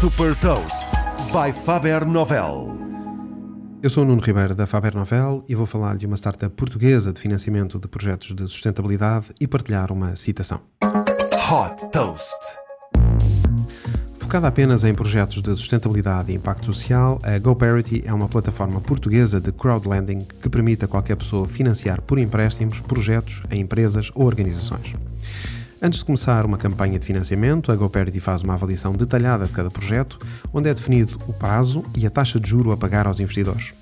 Super Toast by Faber Novel. Eu sou o Nuno Ribeiro da Faber Novel e vou falar de uma startup portuguesa de financiamento de projetos de sustentabilidade e partilhar uma citação. Hot Toast. Focada apenas em projetos de sustentabilidade e impacto social, a GoParity é uma plataforma portuguesa de crowdlending que permite a qualquer pessoa financiar por empréstimos projetos a empresas ou organizações. Antes de começar uma campanha de financiamento, a GoParity faz uma avaliação detalhada de cada projeto, onde é definido o prazo e a taxa de juro a pagar aos investidores.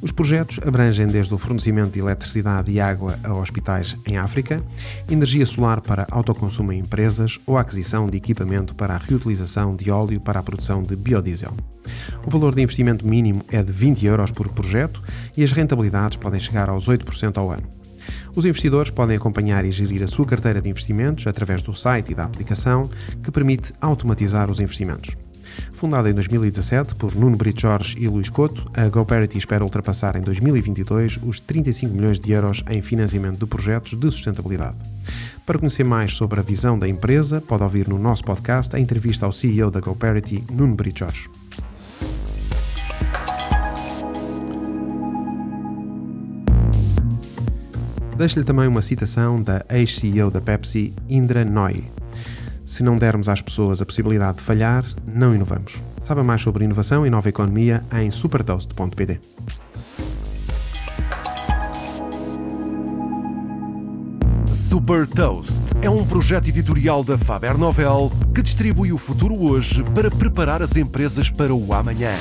Os projetos abrangem desde o fornecimento de eletricidade e água a hospitais em África, energia solar para autoconsumo em empresas ou a aquisição de equipamento para a reutilização de óleo para a produção de biodiesel. O valor de investimento mínimo é de 20 euros por projeto e as rentabilidades podem chegar aos 8% ao ano. Os investidores podem acompanhar e gerir a sua carteira de investimentos através do site e da aplicação que permite automatizar os investimentos. Fundada em 2017 por Nuno Brito Jorge e Luís Couto, a GoParity espera ultrapassar em 2022 os 35 milhões de euros em financiamento de projetos de sustentabilidade. Para conhecer mais sobre a visão da empresa, pode ouvir no nosso podcast a entrevista ao CEO da GoParity, Nuno Brito Jorge. Deixo-lhe também uma citação da ex-CEO da Pepsi, Indra Nooy. Se não dermos às pessoas a possibilidade de falhar, não inovamos. Saiba mais sobre inovação e nova economia em supertoast.pd. Super Toast é um projeto editorial da Faber Novel que distribui o futuro hoje para preparar as empresas para o amanhã.